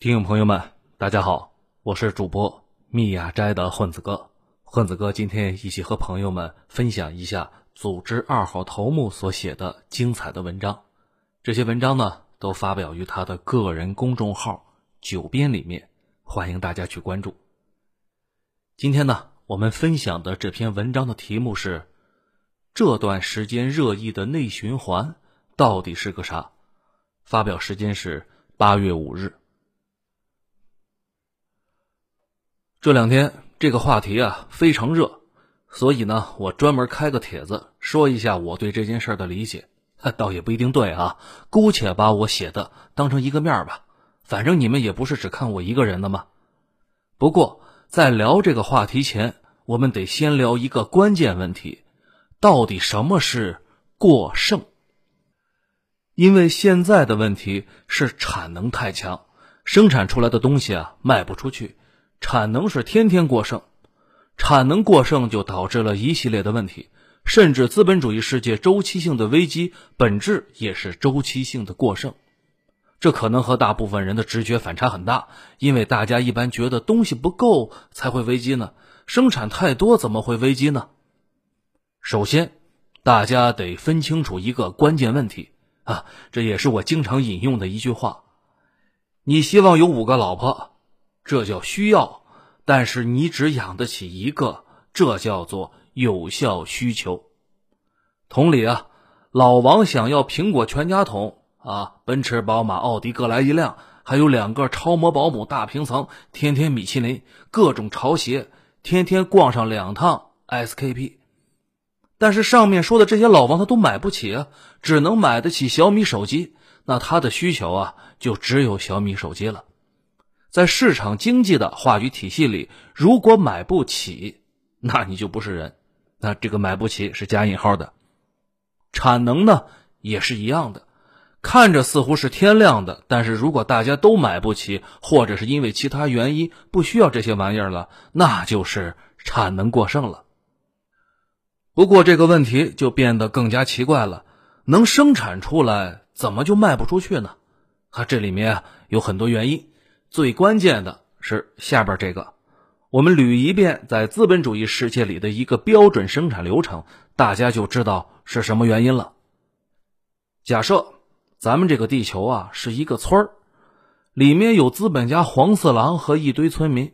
听众朋友们，大家好，我是主播密雅斋的混子哥。混子哥今天一起和朋友们分享一下组织二号头目所写的精彩的文章。这些文章呢，都发表于他的个人公众号“九编”里面，欢迎大家去关注。今天呢，我们分享的这篇文章的题目是：这段时间热议的内循环到底是个啥？发表时间是八月五日。这两天这个话题啊非常热，所以呢，我专门开个帖子说一下我对这件事的理解。倒也不一定对啊，姑且把我写的当成一个面吧。反正你们也不是只看我一个人的嘛。不过在聊这个话题前，我们得先聊一个关键问题：到底什么是过剩？因为现在的问题是产能太强，生产出来的东西啊卖不出去。产能是天天过剩，产能过剩就导致了一系列的问题，甚至资本主义世界周期性的危机本质也是周期性的过剩。这可能和大部分人的直觉反差很大，因为大家一般觉得东西不够才会危机呢，生产太多怎么会危机呢？首先，大家得分清楚一个关键问题啊，这也是我经常引用的一句话：你希望有五个老婆。这叫需要，但是你只养得起一个，这叫做有效需求。同理啊，老王想要苹果全家桶啊，奔驰、宝马、奥迪各来一辆，还有两个超模保姆大平层，天天米其林，各种潮鞋，天天逛上两趟 SKP。但是上面说的这些老王他都买不起啊，只能买得起小米手机，那他的需求啊，就只有小米手机了。在市场经济的话语体系里，如果买不起，那你就不是人。那这个买不起是加引号的。产能呢也是一样的，看着似乎是天量的，但是如果大家都买不起，或者是因为其他原因不需要这些玩意儿了，那就是产能过剩了。不过这个问题就变得更加奇怪了：能生产出来，怎么就卖不出去呢？啊，这里面有很多原因。最关键的是下边这个，我们捋一遍在资本主义世界里的一个标准生产流程，大家就知道是什么原因了。假设咱们这个地球啊是一个村儿，里面有资本家黄四郎和一堆村民。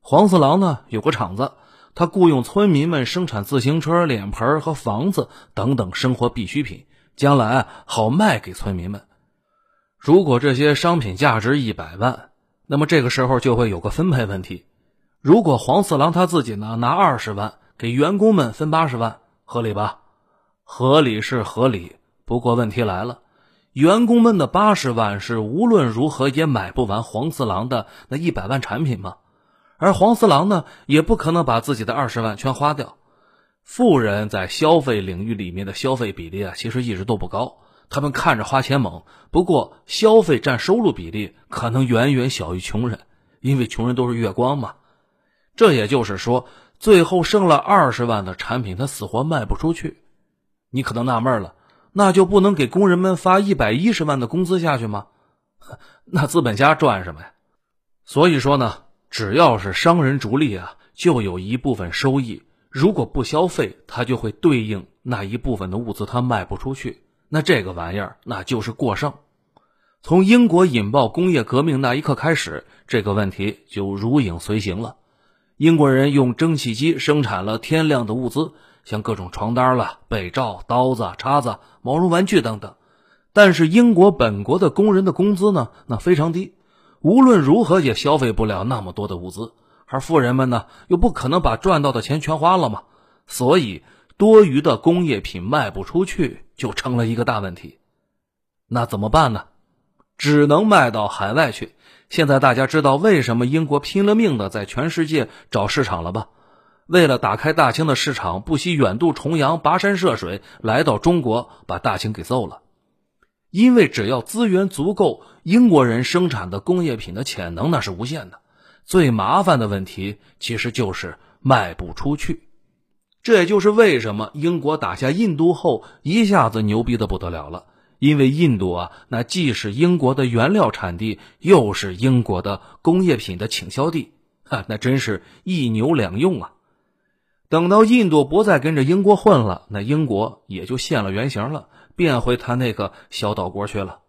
黄四郎呢有个厂子，他雇佣村民们生产自行车、脸盆和房子等等生活必需品，将来好卖给村民们。如果这些商品价值一百万。那么这个时候就会有个分配问题，如果黄四郎他自己呢拿二十万给员工们分八十万，合理吧？合理是合理，不过问题来了，员工们的八十万是无论如何也买不完黄四郎的那一百万产品嘛，而黄四郎呢也不可能把自己的二十万全花掉。富人在消费领域里面的消费比例啊，其实一直都不高。他们看着花钱猛，不过消费占收入比例可能远远小于穷人，因为穷人都是月光嘛。这也就是说，最后剩了二十万的产品，他死活卖不出去。你可能纳闷了，那就不能给工人们发一百一十万的工资下去吗？那资本家赚什么呀？所以说呢，只要是商人逐利啊，就有一部分收益。如果不消费，他就会对应那一部分的物资，他卖不出去。那这个玩意儿，那就是过剩。从英国引爆工业革命那一刻开始，这个问题就如影随形了。英国人用蒸汽机生产了天量的物资，像各种床单了、被罩、刀子、叉子、毛绒玩具等等。但是英国本国的工人的工资呢，那非常低，无论如何也消费不了那么多的物资。而富人们呢，又不可能把赚到的钱全花了嘛，所以。多余的工业品卖不出去，就成了一个大问题。那怎么办呢？只能卖到海外去。现在大家知道为什么英国拼了命的在全世界找市场了吧？为了打开大清的市场，不惜远渡重洋、跋山涉水来到中国，把大清给揍了。因为只要资源足够，英国人生产的工业品的潜能那是无限的。最麻烦的问题其实就是卖不出去。这也就是为什么英国打下印度后一下子牛逼的不得了了，因为印度啊，那既是英国的原料产地，又是英国的工业品的倾销地，哈，那真是一牛两用啊。等到印度不再跟着英国混了，那英国也就现了原形了，变回他那个小岛国去了。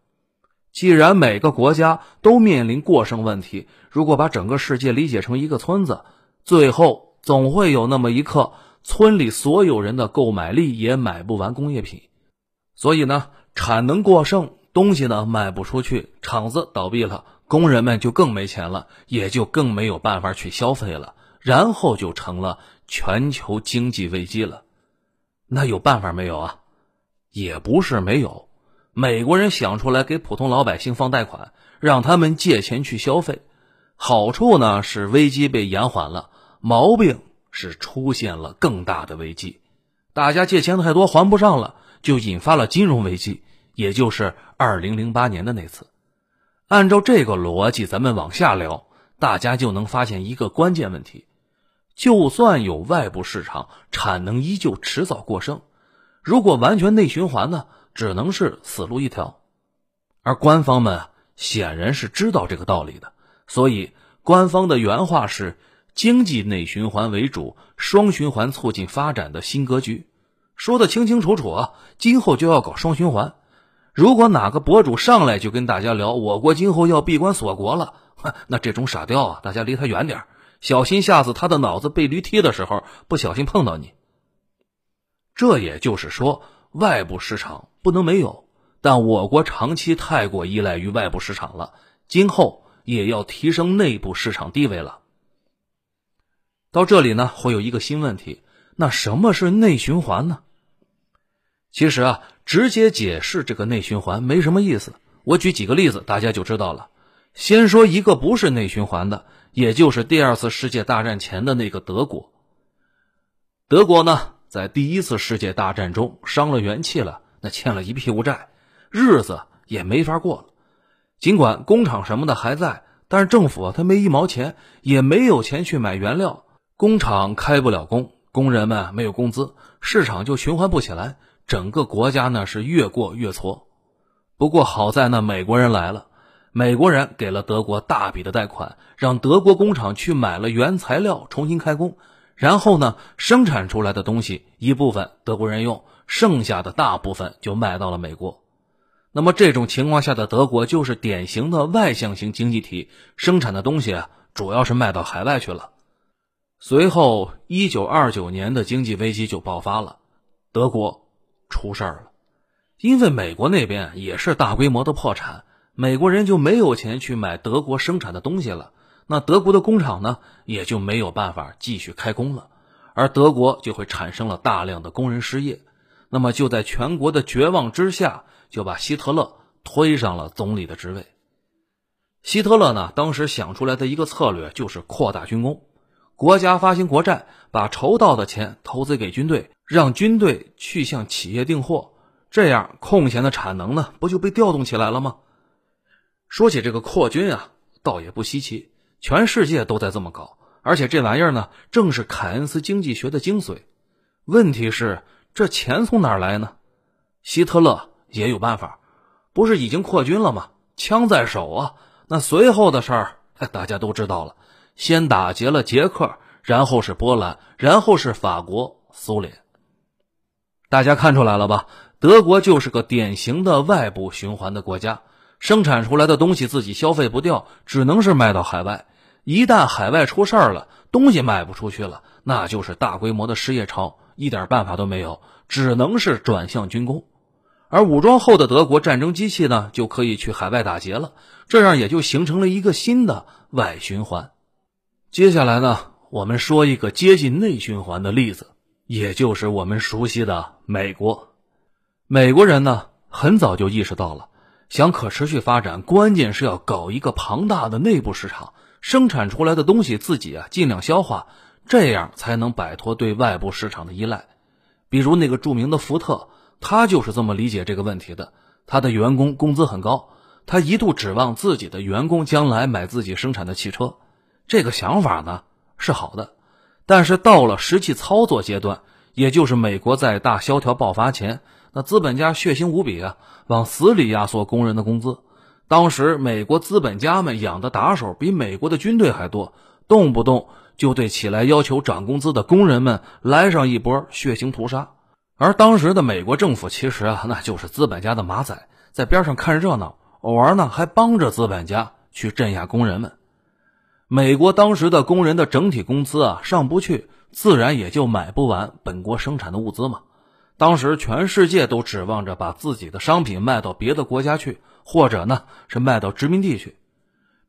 既然每个国家都面临过剩问题，如果把整个世界理解成一个村子，最后总会有那么一刻，村里所有人的购买力也买不完工业品，所以呢，产能过剩，东西呢卖不出去，厂子倒闭了，工人们就更没钱了，也就更没有办法去消费了，然后就成了全球经济危机了。那有办法没有啊？也不是没有。美国人想出来给普通老百姓放贷款，让他们借钱去消费，好处呢是危机被延缓了，毛病是出现了更大的危机，大家借钱太多还不上了，就引发了金融危机，也就是二零零八年的那次。按照这个逻辑，咱们往下聊，大家就能发现一个关键问题：就算有外部市场，产能依旧迟早过剩，如果完全内循环呢？只能是死路一条，而官方们显然是知道这个道理的，所以官方的原话是“经济内循环为主，双循环促进发展的新格局”，说的清清楚楚啊！今后就要搞双循环。如果哪个博主上来就跟大家聊我国今后要闭关锁国了，那这种傻吊啊，大家离他远点小心下次他的脑子被驴踢的时候不小心碰到你。这也就是说。外部市场不能没有，但我国长期太过依赖于外部市场了，今后也要提升内部市场地位了。到这里呢，会有一个新问题：那什么是内循环呢？其实啊，直接解释这个内循环没什么意思，我举几个例子，大家就知道了。先说一个不是内循环的，也就是第二次世界大战前的那个德国。德国呢？在第一次世界大战中伤了元气了，那欠了一屁股债，日子也没法过了。尽管工厂什么的还在，但是政府啊他没一毛钱，也没有钱去买原料，工厂开不了工，工人们没有工资，市场就循环不起来，整个国家呢是越过越挫。不过好在呢美国人来了，美国人给了德国大笔的贷款，让德国工厂去买了原材料，重新开工。然后呢，生产出来的东西一部分德国人用，剩下的大部分就卖到了美国。那么这种情况下的德国就是典型的外向型经济体，生产的东西啊主要是卖到海外去了。随后，一九二九年的经济危机就爆发了，德国出事儿了，因为美国那边也是大规模的破产，美国人就没有钱去买德国生产的东西了。那德国的工厂呢，也就没有办法继续开工了，而德国就会产生了大量的工人失业。那么就在全国的绝望之下，就把希特勒推上了总理的职位。希特勒呢，当时想出来的一个策略就是扩大军工，国家发行国债，把筹到的钱投资给军队，让军队去向企业订货，这样空闲的产能呢，不就被调动起来了吗？说起这个扩军啊，倒也不稀奇。全世界都在这么搞，而且这玩意儿呢，正是凯恩斯经济学的精髓。问题是，这钱从哪儿来呢？希特勒也有办法，不是已经扩军了吗？枪在手啊！那随后的事儿，大家都知道了。先打劫了捷克，然后是波兰，然后是法国、苏联。大家看出来了吧？德国就是个典型的外部循环的国家，生产出来的东西自己消费不掉，只能是卖到海外。一旦海外出事儿了，东西卖不出去了，那就是大规模的失业潮，一点办法都没有，只能是转向军工。而武装后的德国战争机器呢，就可以去海外打劫了，这样也就形成了一个新的外循环。接下来呢，我们说一个接近内循环的例子，也就是我们熟悉的美国。美国人呢，很早就意识到了，想可持续发展，关键是要搞一个庞大的内部市场。生产出来的东西自己啊尽量消化，这样才能摆脱对外部市场的依赖。比如那个著名的福特，他就是这么理解这个问题的。他的员工工资很高，他一度指望自己的员工将来买自己生产的汽车。这个想法呢是好的，但是到了实际操作阶段，也就是美国在大萧条爆发前，那资本家血腥无比啊，往死里压缩工人的工资。当时美国资本家们养的打手比美国的军队还多，动不动就对起来要求涨工资的工人们来上一波血腥屠杀。而当时的美国政府其实啊，那就是资本家的马仔，在边上看热闹，偶尔呢还帮着资本家去镇压工人们。美国当时的工人的整体工资啊上不去，自然也就买不完本国生产的物资嘛。当时全世界都指望着把自己的商品卖到别的国家去，或者呢是卖到殖民地去。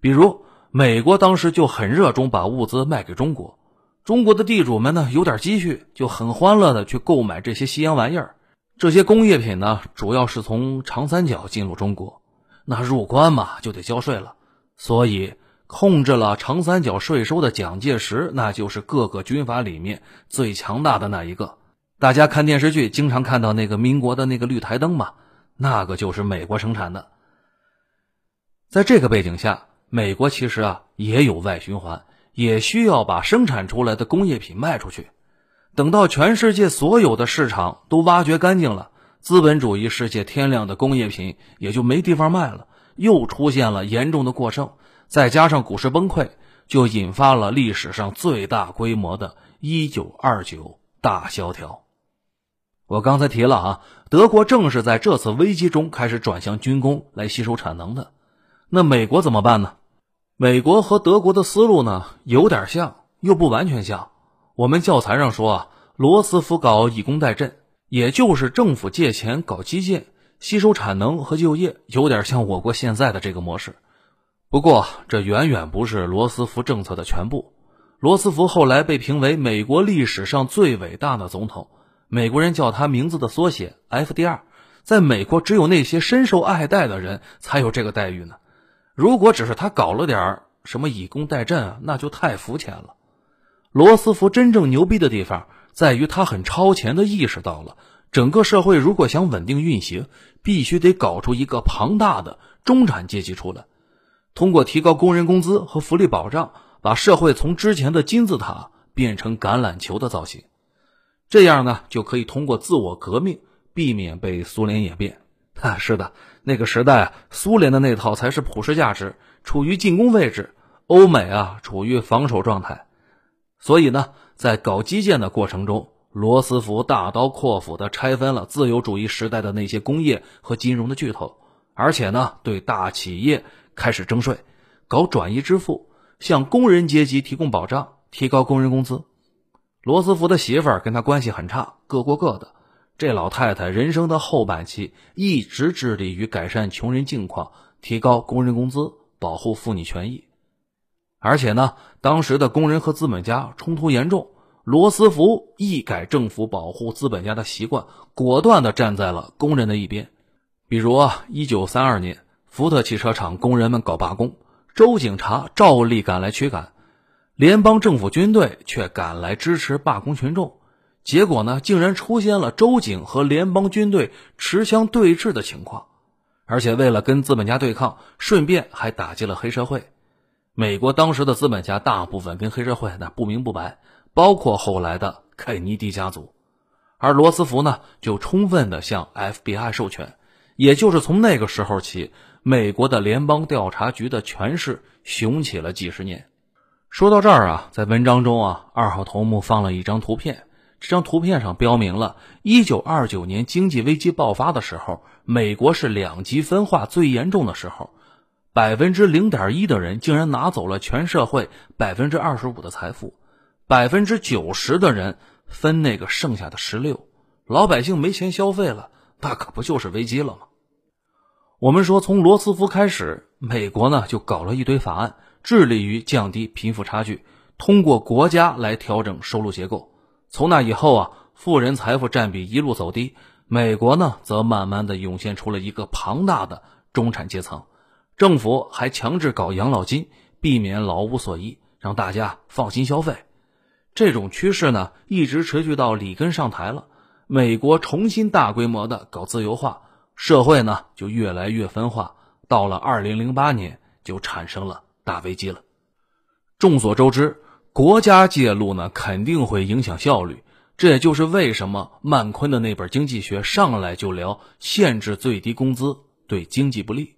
比如美国当时就很热衷把物资卖给中国，中国的地主们呢有点积蓄，就很欢乐的去购买这些西洋玩意儿。这些工业品呢主要是从长三角进入中国，那入关嘛就得交税了，所以。控制了长三角税收的蒋介石，那就是各个军阀里面最强大的那一个。大家看电视剧经常看到那个民国的那个绿台灯嘛，那个就是美国生产的。在这个背景下，美国其实啊也有外循环，也需要把生产出来的工业品卖出去。等到全世界所有的市场都挖掘干净了，资本主义世界天量的工业品也就没地方卖了，又出现了严重的过剩。再加上股市崩溃，就引发了历史上最大规模的1929大萧条。我刚才提了啊，德国正是在这次危机中开始转向军工来吸收产能的。那美国怎么办呢？美国和德国的思路呢，有点像，又不完全像。我们教材上说啊，罗斯福搞以工代赈，也就是政府借钱搞基建，吸收产能和就业，有点像我国现在的这个模式。不过，这远远不是罗斯福政策的全部。罗斯福后来被评为美国历史上最伟大的总统，美国人叫他名字的缩写 FDR。在美国，只有那些深受爱戴的人才有这个待遇呢。如果只是他搞了点什么以工代赈啊，那就太肤浅了。罗斯福真正牛逼的地方在于，他很超前的意识到了，整个社会如果想稳定运行，必须得搞出一个庞大的中产阶级出来。通过提高工人工资和福利保障，把社会从之前的金字塔变成橄榄球的造型，这样呢就可以通过自我革命避免被苏联演变。啊，是的，那个时代啊，苏联的那套才是普世价值，处于进攻位置；欧美啊，处于防守状态。所以呢，在搞基建的过程中，罗斯福大刀阔斧地拆分了自由主义时代的那些工业和金融的巨头，而且呢，对大企业。开始征税，搞转移支付，向工人阶级提供保障，提高工人工资。罗斯福的媳妇儿跟他关系很差，各过各的。这老太太人生的后半期一直致力于改善穷人境况，提高工人工资，保护妇女权益。而且呢，当时的工人和资本家冲突严重，罗斯福一改政府保护资本家的习惯，果断地站在了工人的一边。比如啊，一九三二年。福特汽车厂工人们搞罢工，州警察照例赶来驱赶，联邦政府军队却赶来支持罢工群众。结果呢，竟然出现了州警和联邦军队持枪对峙的情况。而且为了跟资本家对抗，顺便还打击了黑社会。美国当时的资本家大部分跟黑社会那不明不白，包括后来的肯尼迪家族。而罗斯福呢，就充分的向 FBI 授权，也就是从那个时候起。美国的联邦调查局的权势雄起了几十年。说到这儿啊，在文章中啊，二号头目放了一张图片。这张图片上标明了，一九二九年经济危机爆发的时候，美国是两极分化最严重的时候，百分之零点一的人竟然拿走了全社会百分之二十五的财富，百分之九十的人分那个剩下的十六，老百姓没钱消费了，那可不就是危机了吗？我们说，从罗斯福开始，美国呢就搞了一堆法案，致力于降低贫富差距，通过国家来调整收入结构。从那以后啊，富人财富占比一路走低，美国呢则慢慢的涌现出了一个庞大的中产阶层。政府还强制搞养老金，避免老无所依，让大家放心消费。这种趋势呢，一直持续到里根上台了，美国重新大规模的搞自由化。社会呢就越来越分化，到了二零零八年就产生了大危机了。众所周知，国家介入呢肯定会影响效率，这也就是为什么曼昆的那本经济学上来就聊限制最低工资对经济不利。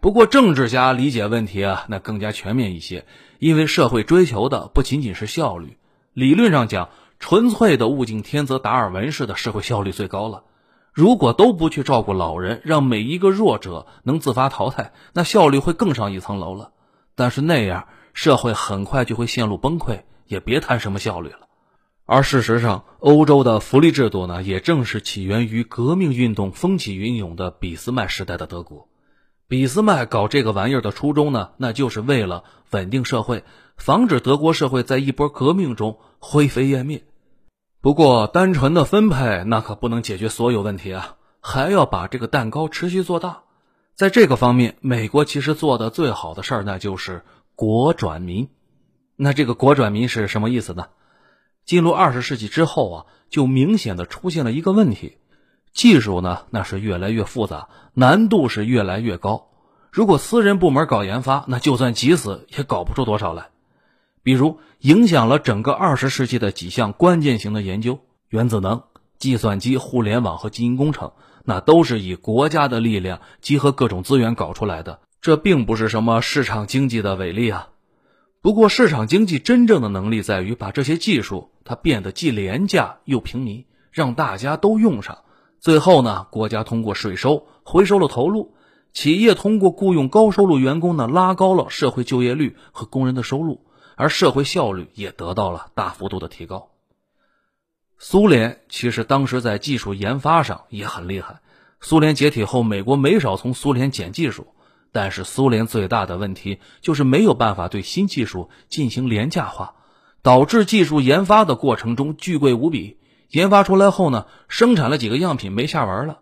不过政治家理解问题啊，那更加全面一些，因为社会追求的不仅仅是效率。理论上讲，纯粹的物竞天择达尔文式的社会效率最高了。如果都不去照顾老人，让每一个弱者能自发淘汰，那效率会更上一层楼了。但是那样社会很快就会陷入崩溃，也别谈什么效率了。而事实上，欧洲的福利制度呢，也正是起源于革命运动风起云涌的俾斯麦时代的德国。俾斯麦搞这个玩意儿的初衷呢，那就是为了稳定社会，防止德国社会在一波革命中灰飞烟灭。不过，单纯的分配那可不能解决所有问题啊，还要把这个蛋糕持续做大。在这个方面，美国其实做的最好的事儿，那就是国转民。那这个国转民是什么意思呢？进入二十世纪之后啊，就明显的出现了一个问题：技术呢，那是越来越复杂，难度是越来越高。如果私人部门搞研发，那就算急死也搞不出多少来。比如，影响了整个二十世纪的几项关键型的研究，原子能、计算机、互联网和基因工程，那都是以国家的力量集合各种资源搞出来的。这并不是什么市场经济的伟力啊。不过，市场经济真正的能力在于把这些技术它变得既廉价又平民，让大家都用上。最后呢，国家通过税收回收了投入，企业通过雇佣高收入员工呢，拉高了社会就业率和工人的收入，而社会效率也得到了大幅度的提高。苏联其实当时在技术研发上也很厉害。苏联解体后，美国没少从苏联捡技术。但是苏联最大的问题就是没有办法对新技术进行廉价化，导致技术研发的过程中巨贵无比。研发出来后呢，生产了几个样品没下文了。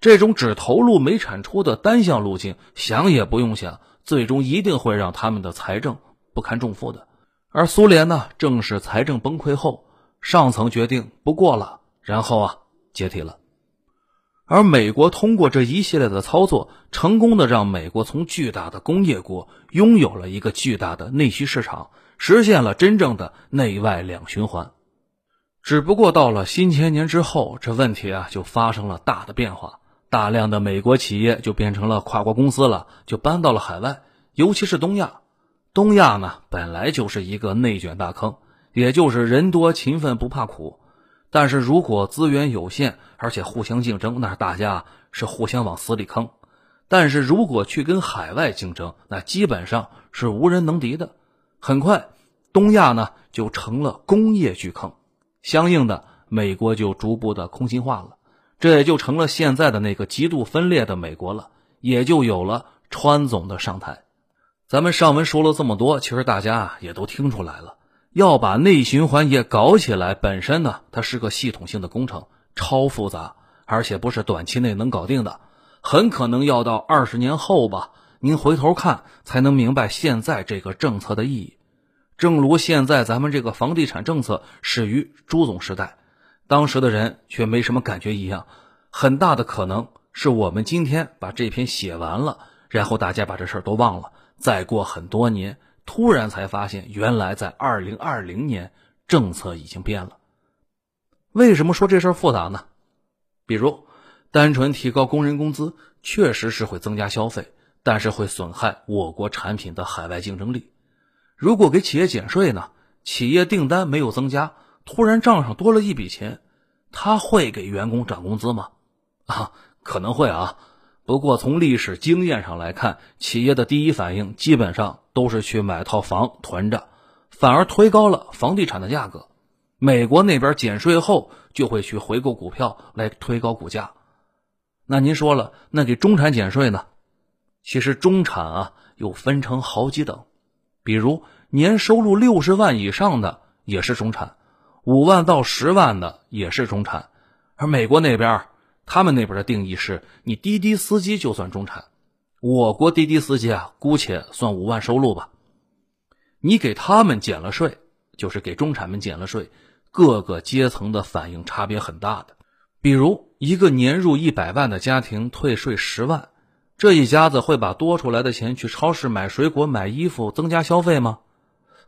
这种只投入没产出的单向路径，想也不用想，最终一定会让他们的财政不堪重负的。而苏联呢，正是财政崩溃后，上层决定不过了，然后啊，解体了。而美国通过这一系列的操作，成功的让美国从巨大的工业国拥有了一个巨大的内需市场，实现了真正的内外两循环。只不过到了新千年之后，这问题啊就发生了大的变化，大量的美国企业就变成了跨国公司了，就搬到了海外，尤其是东亚。东亚呢本来就是一个内卷大坑，也就是人多勤奋不怕苦。但是如果资源有限，而且互相竞争，那大家是互相往死里坑。但是如果去跟海外竞争，那基本上是无人能敌的。很快，东亚呢就成了工业巨坑，相应的，美国就逐步的空心化了，这也就成了现在的那个极度分裂的美国了，也就有了川总的上台。咱们上文说了这么多，其实大家也都听出来了。要把内循环也搞起来，本身呢，它是个系统性的工程，超复杂，而且不是短期内能搞定的，很可能要到二十年后吧。您回头看，才能明白现在这个政策的意义。正如现在咱们这个房地产政策始于朱总时代，当时的人却没什么感觉一样，很大的可能是我们今天把这篇写完了，然后大家把这事儿都忘了，再过很多年。突然才发现，原来在二零二零年，政策已经变了。为什么说这事儿复杂呢？比如，单纯提高工人工资，确实是会增加消费，但是会损害我国产品的海外竞争力。如果给企业减税呢，企业订单没有增加，突然账上多了一笔钱，他会给员工涨工资吗？啊，可能会啊。不过从历史经验上来看，企业的第一反应基本上都是去买套房囤着，反而推高了房地产的价格。美国那边减税后，就会去回购股票来推高股价。那您说了，那给中产减税呢？其实中产啊又分成好几等，比如年收入六十万以上的也是中产，五万到十万的也是中产，而美国那边。他们那边的定义是你滴滴司机就算中产，我国滴滴司机啊，姑且算五万收入吧。你给他们减了税，就是给中产们减了税，各个阶层的反应差别很大的。比如一个年入一百万的家庭退税十万，这一家子会把多出来的钱去超市买水果、买衣服，增加消费吗？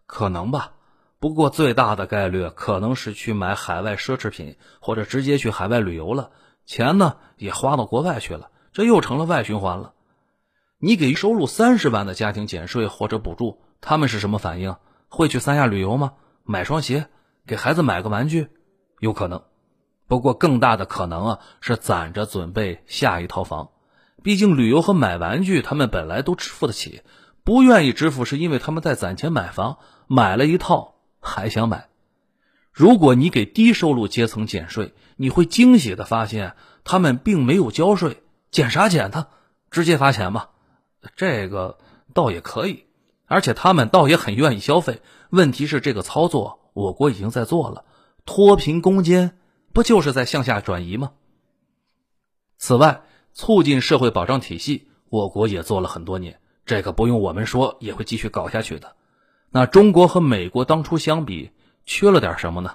可能吧。不过最大的概率可能是去买海外奢侈品，或者直接去海外旅游了，钱呢也花到国外去了，这又成了外循环了。你给收入三十万的家庭减税或者补助，他们是什么反应？会去三亚旅游吗？买双鞋，给孩子买个玩具，有可能。不过更大的可能啊，是攒着准备下一套房。毕竟旅游和买玩具，他们本来都支付得起，不愿意支付是因为他们在攒钱买房，买了一套。还想买？如果你给低收入阶层减税，你会惊喜的发现他们并没有交税，减啥减呢？直接发钱吧，这个倒也可以，而且他们倒也很愿意消费。问题是这个操作，我国已经在做了，脱贫攻坚不就是在向下转移吗？此外，促进社会保障体系，我国也做了很多年，这个不用我们说，也会继续搞下去的。那中国和美国当初相比，缺了点什么呢？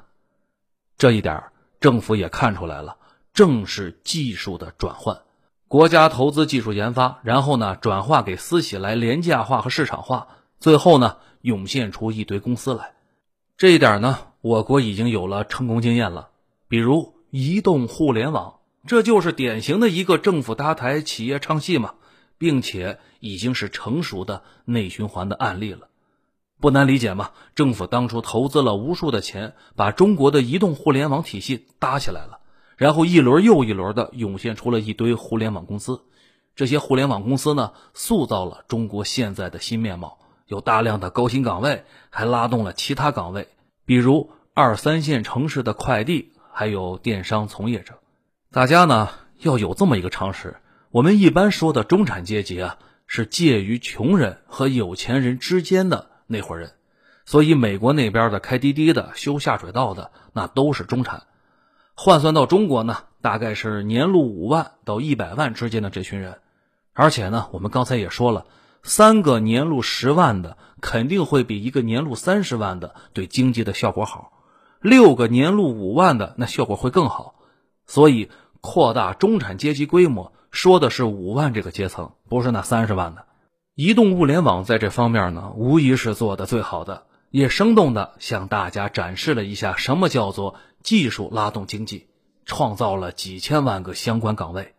这一点政府也看出来了，正是技术的转换。国家投资技术研发，然后呢转化给私企来廉价化和市场化，最后呢涌现出一堆公司来。这一点呢，我国已经有了成功经验了，比如移动互联网，这就是典型的一个政府搭台、企业唱戏嘛，并且已经是成熟的内循环的案例了。不难理解嘛，政府当初投资了无数的钱，把中国的移动互联网体系搭起来了，然后一轮又一轮的涌现出了一堆互联网公司。这些互联网公司呢，塑造了中国现在的新面貌，有大量的高薪岗位，还拉动了其他岗位，比如二三线城市的快递，还有电商从业者。大家呢要有这么一个常识：我们一般说的中产阶级啊，是介于穷人和有钱人之间的。那伙人，所以美国那边的开滴滴的、修下水道的，那都是中产。换算到中国呢，大概是年入五万到一百万之间的这群人。而且呢，我们刚才也说了，三个年入十万的肯定会比一个年入三十万的对经济的效果好，六个年入五万的那效果会更好。所以扩大中产阶级规模，说的是五万这个阶层，不是那三十万的。移动物联网在这方面呢，无疑是做的最好的，也生动的向大家展示了一下什么叫做技术拉动经济，创造了几千万个相关岗位。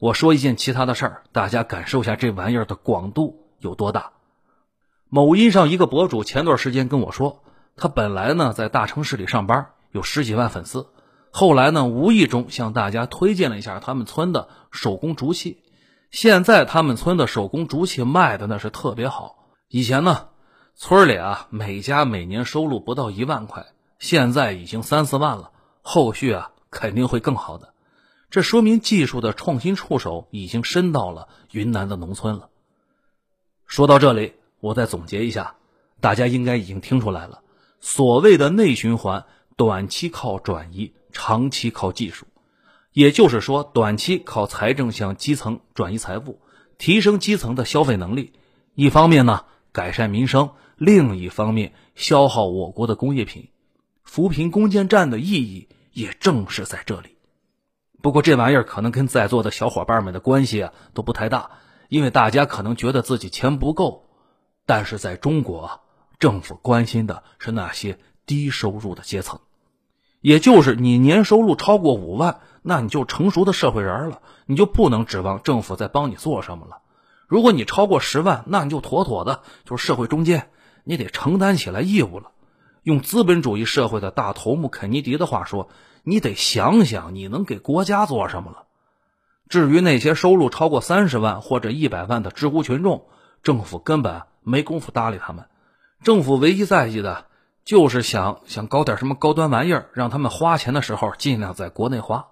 我说一件其他的事儿，大家感受一下这玩意儿的广度有多大。某音上一个博主前段时间跟我说，他本来呢在大城市里上班，有十几万粉丝，后来呢无意中向大家推荐了一下他们村的手工竹器。现在他们村的手工竹器卖的那是特别好。以前呢，村里啊每家每年收入不到一万块，现在已经三四万了。后续啊肯定会更好的。这说明技术的创新触手已经伸到了云南的农村了。说到这里，我再总结一下，大家应该已经听出来了。所谓的内循环，短期靠转移，长期靠技术。也就是说，短期靠财政向基层转移财富，提升基层的消费能力，一方面呢改善民生，另一方面消耗我国的工业品，扶贫攻坚战的意义也正是在这里。不过这玩意儿可能跟在座的小伙伴们的关系啊都不太大，因为大家可能觉得自己钱不够，但是在中国啊，政府关心的是那些低收入的阶层。也就是你年收入超过五万，那你就成熟的社会人了，你就不能指望政府再帮你做什么了。如果你超过十万，那你就妥妥的就是社会中间，你得承担起来义务了。用资本主义社会的大头目肯尼迪的话说，你得想想你能给国家做什么了。至于那些收入超过三十万或者一百万的知乎群众，政府根本没工夫搭理他们。政府唯一在意的。就是想想搞点什么高端玩意儿，让他们花钱的时候尽量在国内花。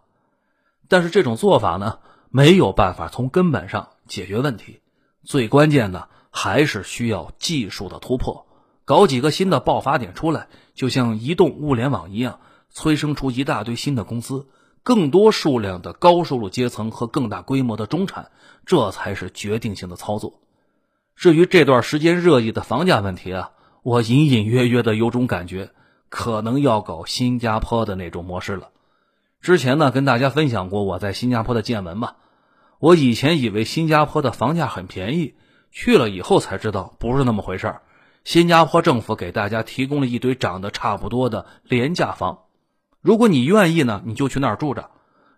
但是这种做法呢，没有办法从根本上解决问题。最关键的还是需要技术的突破，搞几个新的爆发点出来，就像移动物联网一样，催生出一大堆新的公司，更多数量的高收入阶层和更大规模的中产，这才是决定性的操作。至于这段时间热议的房价问题啊。我隐隐约约的有种感觉，可能要搞新加坡的那种模式了。之前呢，跟大家分享过我在新加坡的见闻吧。我以前以为新加坡的房价很便宜，去了以后才知道不是那么回事儿。新加坡政府给大家提供了一堆长得差不多的廉价房，如果你愿意呢，你就去那儿住着。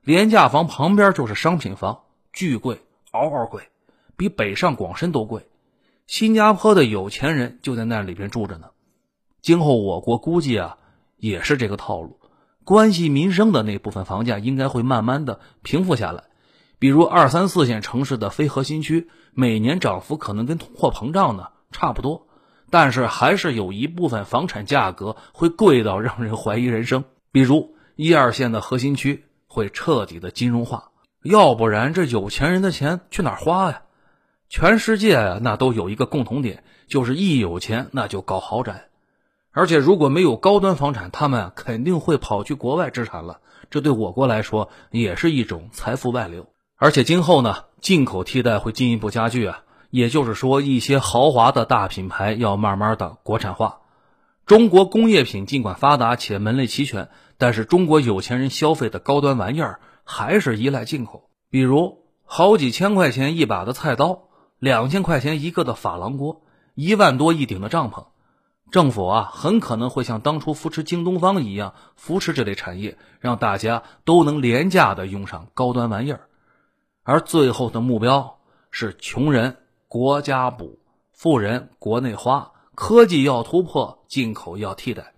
廉价房旁边就是商品房，巨贵，嗷嗷贵，比北上广深都贵。新加坡的有钱人就在那里边住着呢。今后我国估计啊，也是这个套路。关系民生的那部分房价应该会慢慢的平复下来。比如二三四线城市的非核心区，每年涨幅可能跟通货膨胀呢差不多，但是还是有一部分房产价格会贵到让人怀疑人生。比如一二线的核心区会彻底的金融化，要不然这有钱人的钱去哪儿花呀？全世界啊，那都有一个共同点，就是一有钱那就搞豪宅，而且如果没有高端房产，他们肯定会跑去国外置产了。这对我国来说也是一种财富外流。而且今后呢，进口替代会进一步加剧啊，也就是说，一些豪华的大品牌要慢慢的国产化。中国工业品尽管发达且门类齐全，但是中国有钱人消费的高端玩意儿还是依赖进口，比如好几千块钱一把的菜刀，两千块钱一个的珐琅锅，一万多一顶的帐篷。政府啊，很可能会像当初扶持京东方一样扶持这类产业，让大家都能廉价的用上高端玩意儿。而最后的目标是穷人国家补，富人国内花，科技要突破，进口要替代。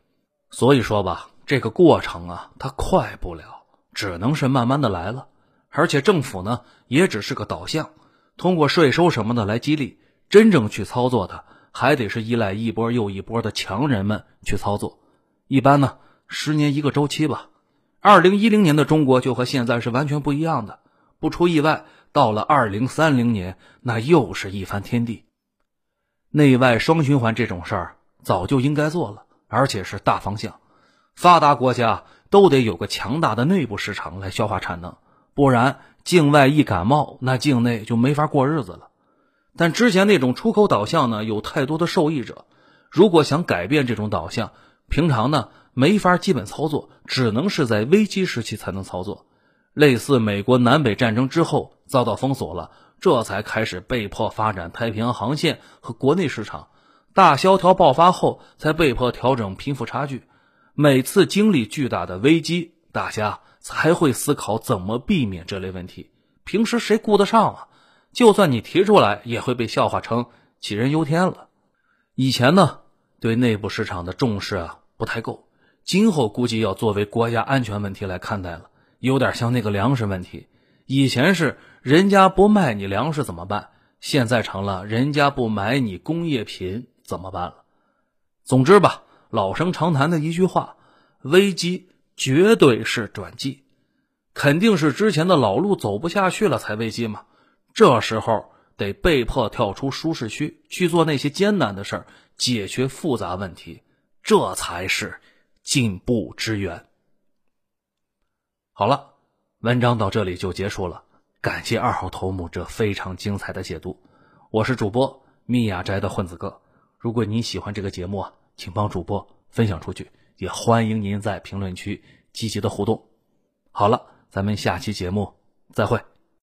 所以说吧，这个过程啊，它快不了，只能是慢慢的来了。而且政府呢，也只是个导向，通过税收什么的来激励，真正去操作的，还得是依赖一波又一波的强人们去操作。一般呢，十年一个周期吧。二零一零年的中国就和现在是完全不一样的。不出意外，到了二零三零年，那又是一番天地。内外双循环这种事儿早就应该做了，而且是大方向。发达国家都得有个强大的内部市场来消化产能，不然境外一感冒，那境内就没法过日子了。但之前那种出口导向呢，有太多的受益者。如果想改变这种导向，平常呢没法基本操作，只能是在危机时期才能操作。类似美国南北战争之后遭到封锁了，这才开始被迫发展太平洋航线和国内市场。大萧条爆发后，才被迫调整贫富差距。每次经历巨大的危机，大家才会思考怎么避免这类问题。平时谁顾得上啊？就算你提出来，也会被笑话成杞人忧天了。以前呢，对内部市场的重视啊不太够，今后估计要作为国家安全问题来看待了。有点像那个粮食问题，以前是人家不卖你粮食怎么办？现在成了人家不买你工业品怎么办了？总之吧，老生常谈的一句话：危机绝对是转机，肯定是之前的老路走不下去了才危机嘛。这时候得被迫跳出舒适区，去做那些艰难的事儿，解决复杂问题，这才是进步之源。好了，文章到这里就结束了。感谢二号头目这非常精彩的解读。我是主播密雅斋的混子哥。如果您喜欢这个节目，请帮主播分享出去，也欢迎您在评论区积极的互动。好了，咱们下期节目再会。